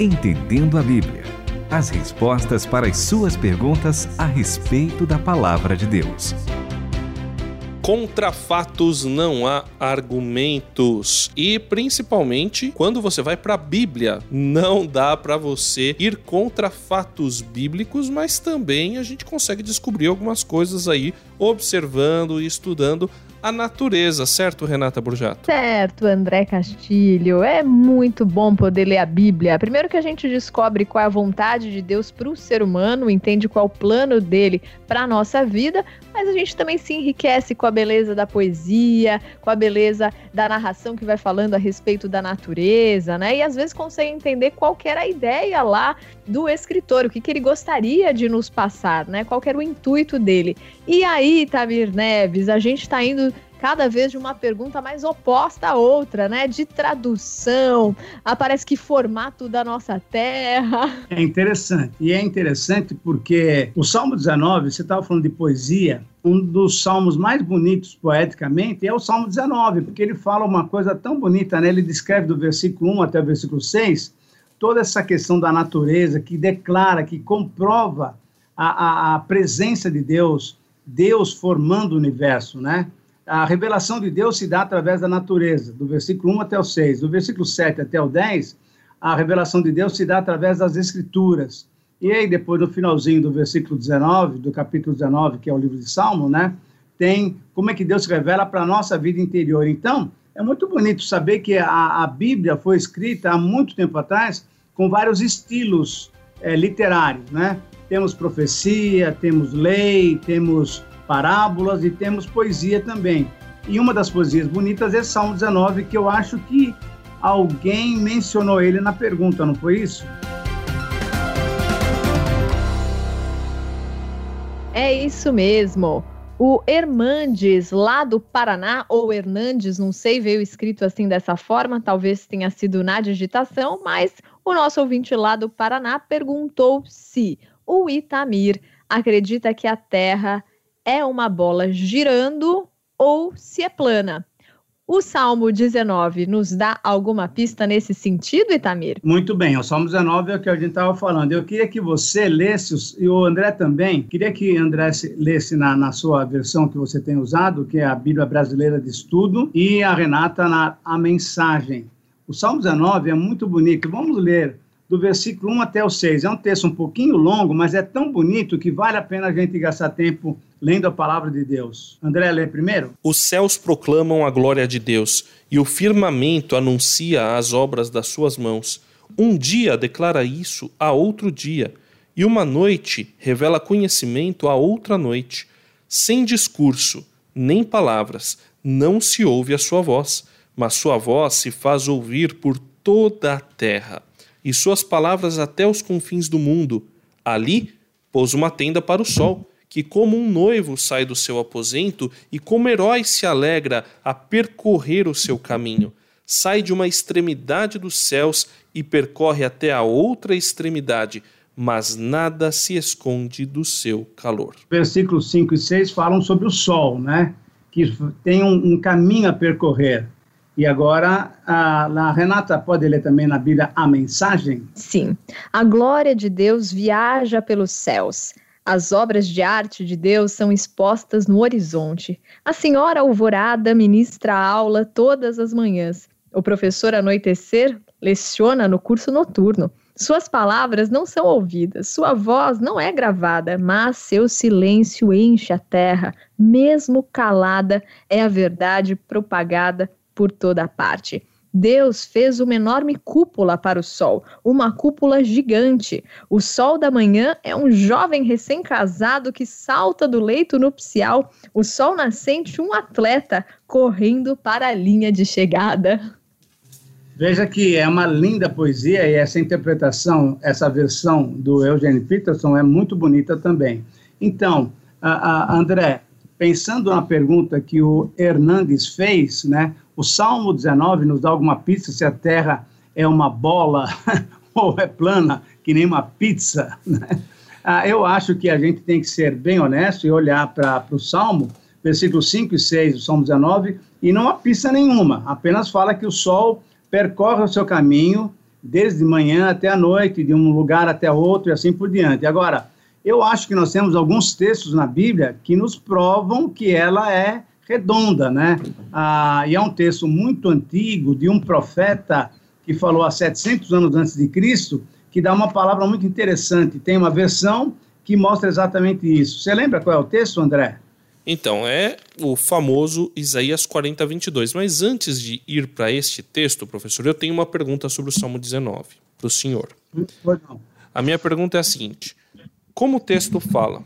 Entendendo a Bíblia. As respostas para as suas perguntas a respeito da palavra de Deus. Contra fatos não há argumentos. E principalmente quando você vai para a Bíblia, não dá para você ir contra fatos bíblicos, mas também a gente consegue descobrir algumas coisas aí observando e estudando a natureza, certo, Renata Burjato? Certo, André Castilho. É muito bom poder ler a Bíblia. Primeiro que a gente descobre qual é a vontade de Deus para o ser humano, entende qual é o plano dele para a nossa vida, mas a gente também se enriquece com a beleza da poesia, com a beleza da narração que vai falando a respeito da natureza, né? E às vezes consegue entender qual era a ideia lá do escritor, o que, que ele gostaria de nos passar, né? Qual era o intuito dele. E aí, Tamir Neves, a gente está indo cada vez de uma pergunta mais oposta à outra, né? De tradução, aparece que formato da nossa terra. É interessante. E é interessante porque o Salmo 19, você estava falando de poesia, um dos salmos mais bonitos poeticamente é o Salmo 19, porque ele fala uma coisa tão bonita, né? Ele descreve do versículo 1 até o versículo 6 toda essa questão da natureza que declara, que comprova a, a, a presença de Deus, Deus formando o universo, né? A revelação de Deus se dá através da natureza, do versículo 1 até o 6. Do versículo 7 até o 10, a revelação de Deus se dá através das escrituras. E aí, depois, no finalzinho do versículo 19, do capítulo 19, que é o livro de Salmo, né? Tem como é que Deus revela para a nossa vida interior. Então, é muito bonito saber que a, a Bíblia foi escrita há muito tempo atrás com vários estilos é, literários, né? Temos profecia, temos lei, temos parábolas e temos poesia também. E uma das poesias bonitas é Salmo 19, que eu acho que alguém mencionou ele na pergunta, não foi isso? É isso mesmo. O Hermandes, lá do Paraná, ou Hernandes, não sei, veio escrito assim dessa forma, talvez tenha sido na digitação, mas o nosso ouvinte lá do Paraná perguntou se o Itamir acredita que a Terra é uma bola girando ou se é plana. O Salmo 19 nos dá alguma pista nesse sentido, Itamir? Muito bem, o Salmo 19 é o que a gente estava falando. Eu queria que você lesse, e o André também, queria que André lesse na, na sua versão que você tem usado, que é a Bíblia Brasileira de Estudo, e a Renata na a mensagem. O Salmo 19 é muito bonito. Vamos ler do versículo 1 até o 6. É um texto um pouquinho longo, mas é tão bonito que vale a pena a gente gastar tempo lendo a palavra de Deus. André, lê primeiro. Os céus proclamam a glória de Deus, e o firmamento anuncia as obras das suas mãos. Um dia declara isso a outro dia, e uma noite revela conhecimento a outra noite. Sem discurso, nem palavras, não se ouve a sua voz, mas sua voz se faz ouvir por toda a terra, e suas palavras até os confins do mundo. Ali pôs uma tenda para o sol que, como um noivo sai do seu aposento e como herói se alegra a percorrer o seu caminho, sai de uma extremidade dos céus e percorre até a outra extremidade, mas nada se esconde do seu calor. Versículos 5 e 6 falam sobre o sol, né? Que tem um, um caminho a percorrer. E agora, a, a, Renata pode ler também na Bíblia a mensagem? Sim. A glória de Deus viaja pelos céus. As obras de arte de Deus são expostas no horizonte. A senhora Alvorada ministra a aula todas as manhãs. O professor Anoitecer leciona no curso noturno. Suas palavras não são ouvidas, sua voz não é gravada, mas seu silêncio enche a terra. Mesmo calada, é a verdade propagada por toda parte. Deus fez uma enorme cúpula para o sol, uma cúpula gigante. O sol da manhã é um jovem recém-casado que salta do leito nupcial. O sol nascente, um atleta correndo para a linha de chegada. Veja que é uma linda poesia e essa interpretação, essa versão do Eugene Peterson é muito bonita também. Então, a, a André, pensando na pergunta que o Hernandes fez, né? O Salmo 19 nos dá alguma pista se a terra é uma bola ou é plana, que nem uma pizza. Né? Ah, eu acho que a gente tem que ser bem honesto e olhar para o Salmo, versículos 5 e 6 do Salmo 19, e não há pista nenhuma, apenas fala que o sol percorre o seu caminho desde manhã até a noite, de um lugar até outro e assim por diante. Agora, eu acho que nós temos alguns textos na Bíblia que nos provam que ela é redonda, né? Ah, e é um texto muito antigo de um profeta que falou há 700 anos antes de Cristo, que dá uma palavra muito interessante. Tem uma versão que mostra exatamente isso. Você lembra qual é o texto, André? Então, é o famoso Isaías 40, 22. Mas antes de ir para este texto, professor, eu tenho uma pergunta sobre o Salmo 19 para o senhor. A minha pergunta é a seguinte: como o texto fala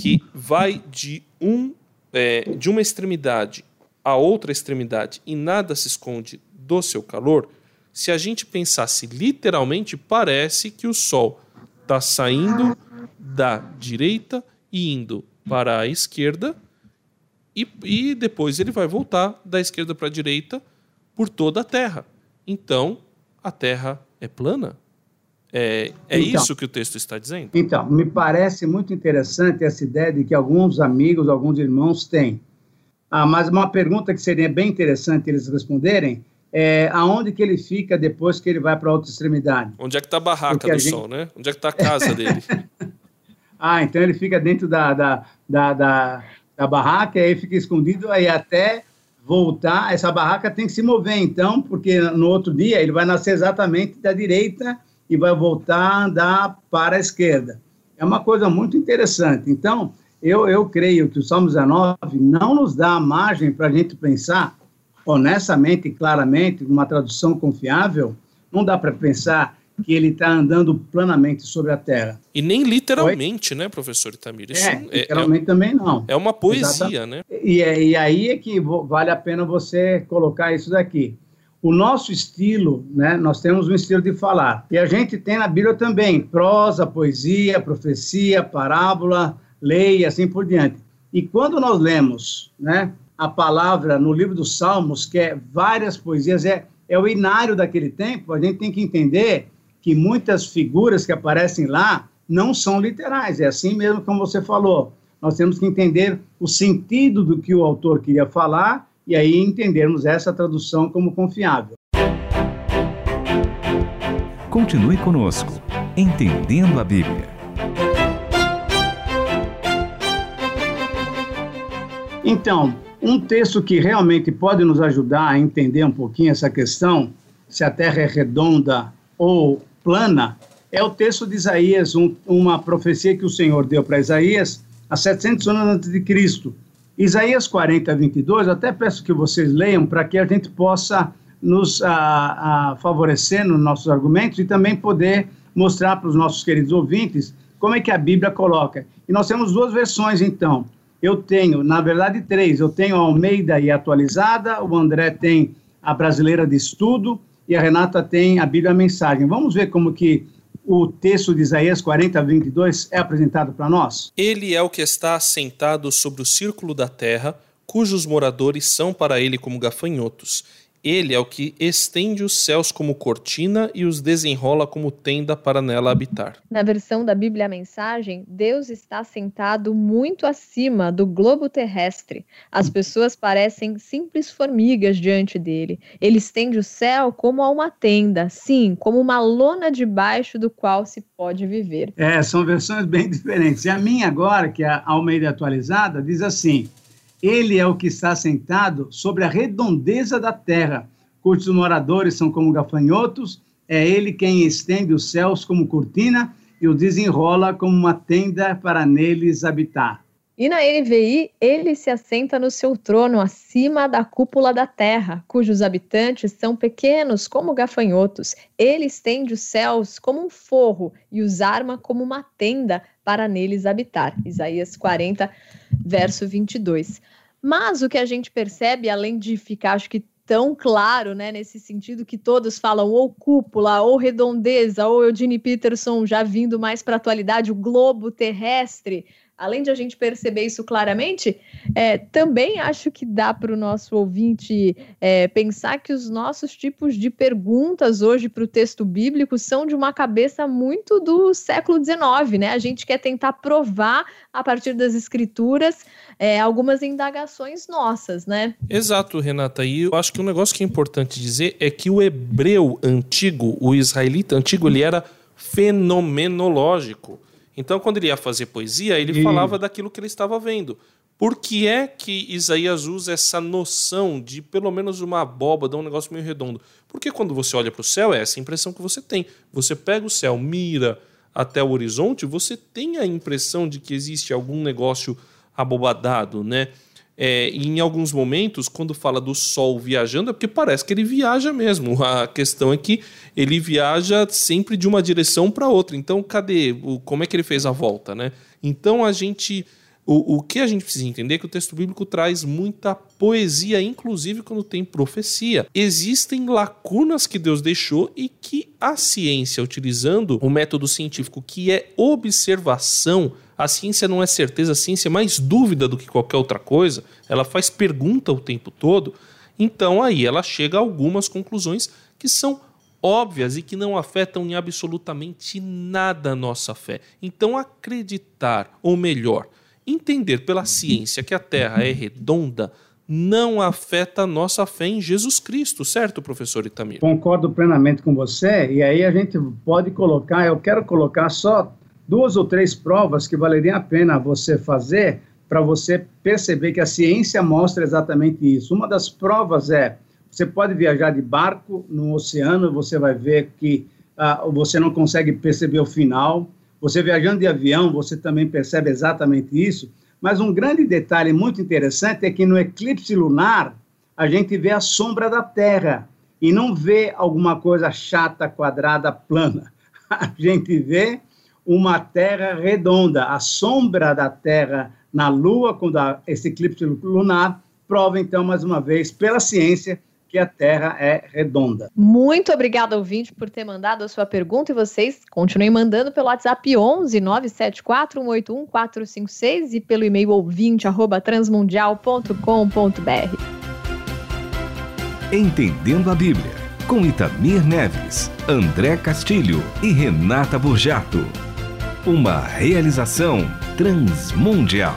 que vai de, um, é, de uma extremidade a outra extremidade e nada se esconde do seu calor, se a gente pensasse literalmente, parece que o Sol está saindo da direita e indo para a esquerda e, e depois ele vai voltar da esquerda para a direita por toda a Terra. Então, a Terra é plana? É, é então, isso que o texto está dizendo? Então, me parece muito interessante essa ideia de que alguns amigos, alguns irmãos têm. Ah, mas uma pergunta que seria bem interessante eles responderem é aonde que ele fica depois que ele vai para a outra extremidade. Onde é que está a barraca Porque do a gente... sol, né? Onde é que está a casa dele? Ah, então ele fica dentro da, da, da, da, da barraca, aí fica escondido, aí até voltar, essa barraca tem que se mover, então, porque no outro dia ele vai nascer exatamente da direita e vai voltar a andar para a esquerda. É uma coisa muito interessante. Então, eu, eu creio que o Salmo 19 não nos dá margem para a gente pensar honestamente e claramente, numa tradução confiável, não dá para pensar que ele está andando planamente sobre a Terra. E nem literalmente, Oi? né, professor Itamir? Isso é, é literalmente é, também não. É uma poesia, né? E, é, e aí é que vale a pena você colocar isso daqui. O nosso estilo, né, nós temos um estilo de falar. E a gente tem na Bíblia também prosa, poesia, profecia, parábola, lei e assim por diante. E quando nós lemos né, a palavra no livro dos Salmos, que é várias poesias, é, é o inário daquele tempo, a gente tem que entender que muitas figuras que aparecem lá não são literais, é assim mesmo como você falou. Nós temos que entender o sentido do que o autor queria falar e aí entendermos essa tradução como confiável. Continue conosco, entendendo a Bíblia. Então, um texto que realmente pode nos ajudar a entender um pouquinho essa questão, se a Terra é redonda ou plana é o texto de Isaías, um, uma profecia que o Senhor deu para Isaías há 700 anos antes de Cristo. Isaías 40, 22, até peço que vocês leiam para que a gente possa nos a, a favorecer nos nossos argumentos e também poder mostrar para os nossos queridos ouvintes como é que a Bíblia coloca. E nós temos duas versões, então. Eu tenho, na verdade, três. Eu tenho a Almeida e atualizada, o André tem a brasileira de estudo e a Renata tem a Bíblia a Mensagem. Vamos ver como que o texto de Isaías 40, 22 é apresentado para nós? Ele é o que está assentado sobre o círculo da terra, cujos moradores são para ele como gafanhotos ele é o que estende os céus como cortina e os desenrola como tenda para nela habitar. Na versão da Bíblia a Mensagem, Deus está sentado muito acima do globo terrestre. As pessoas parecem simples formigas diante dele. Ele estende o céu como a uma tenda, sim, como uma lona debaixo do qual se pode viver. É, são versões bem diferentes. E a minha agora, que é a Almeida atualizada, diz assim: ele é o que está sentado sobre a redondeza da terra, cujos moradores são como gafanhotos. É ele quem estende os céus como cortina e o desenrola como uma tenda para neles habitar. E na NVI, ele se assenta no seu trono acima da cúpula da terra, cujos habitantes são pequenos como gafanhotos. Ele estende os céus como um forro e os arma como uma tenda para neles habitar. Isaías 40, verso 22. Mas o que a gente percebe, além de ficar, acho que tão claro, né, nesse sentido que todos falam ou cúpula, ou redondeza, ou Eugene Peterson já vindo mais para a atualidade, o globo terrestre, além de a gente perceber isso claramente, é, também acho que dá para o nosso ouvinte é, pensar que os nossos tipos de perguntas hoje para o texto bíblico são de uma cabeça muito do século XIX, né? A gente quer tentar provar a partir das escrituras é, algumas indagações nossas, né? Exato, Renata. E eu acho que um negócio que é importante dizer é que o hebreu antigo, o israelita antigo, ele era fenomenológico. Então, quando ele ia fazer poesia, ele e... falava daquilo que ele estava vendo. Por que é que Isaías usa essa noção de pelo menos uma abóbada, um negócio meio redondo? Porque quando você olha para o céu, é essa impressão que você tem. Você pega o céu, mira até o horizonte, você tem a impressão de que existe algum negócio abobadado, né? É, em alguns momentos, quando fala do Sol viajando, é porque parece que ele viaja mesmo. A questão é que ele viaja sempre de uma direção para outra. Então, cadê? O, como é que ele fez a volta, né? Então, a gente. O, o que a gente precisa entender é que o texto bíblico traz muita poesia, inclusive quando tem profecia. Existem lacunas que Deus deixou e que a ciência, utilizando o método científico que é observação, a ciência não é certeza, a ciência é mais dúvida do que qualquer outra coisa, ela faz pergunta o tempo todo. Então aí ela chega a algumas conclusões que são óbvias e que não afetam em absolutamente nada a nossa fé. Então acreditar, ou melhor, entender pela ciência que a Terra é redonda não afeta a nossa fé em Jesus Cristo, certo, professor Itamir? Concordo plenamente com você, e aí a gente pode colocar, eu quero colocar só duas ou três provas que valeriam a pena você fazer para você perceber que a ciência mostra exatamente isso. Uma das provas é você pode viajar de barco no oceano, você vai ver que uh, você não consegue perceber o final. Você viajando de avião, você também percebe exatamente isso. Mas um grande detalhe muito interessante é que no eclipse lunar a gente vê a sombra da Terra e não vê alguma coisa chata, quadrada, plana. A gente vê uma Terra redonda. A sombra da Terra na Lua, quando há esse eclipse lunar, prova, então, mais uma vez, pela ciência, que a Terra é redonda. Muito obrigada, ouvinte, por ter mandado a sua pergunta e vocês continuem mandando pelo WhatsApp 11 974 181 456 e pelo e-mail ouvinte arroba transmundial.com.br. Entendendo a Bíblia, com Itamir Neves, André Castilho e Renata Burjato. Uma realização transmundial.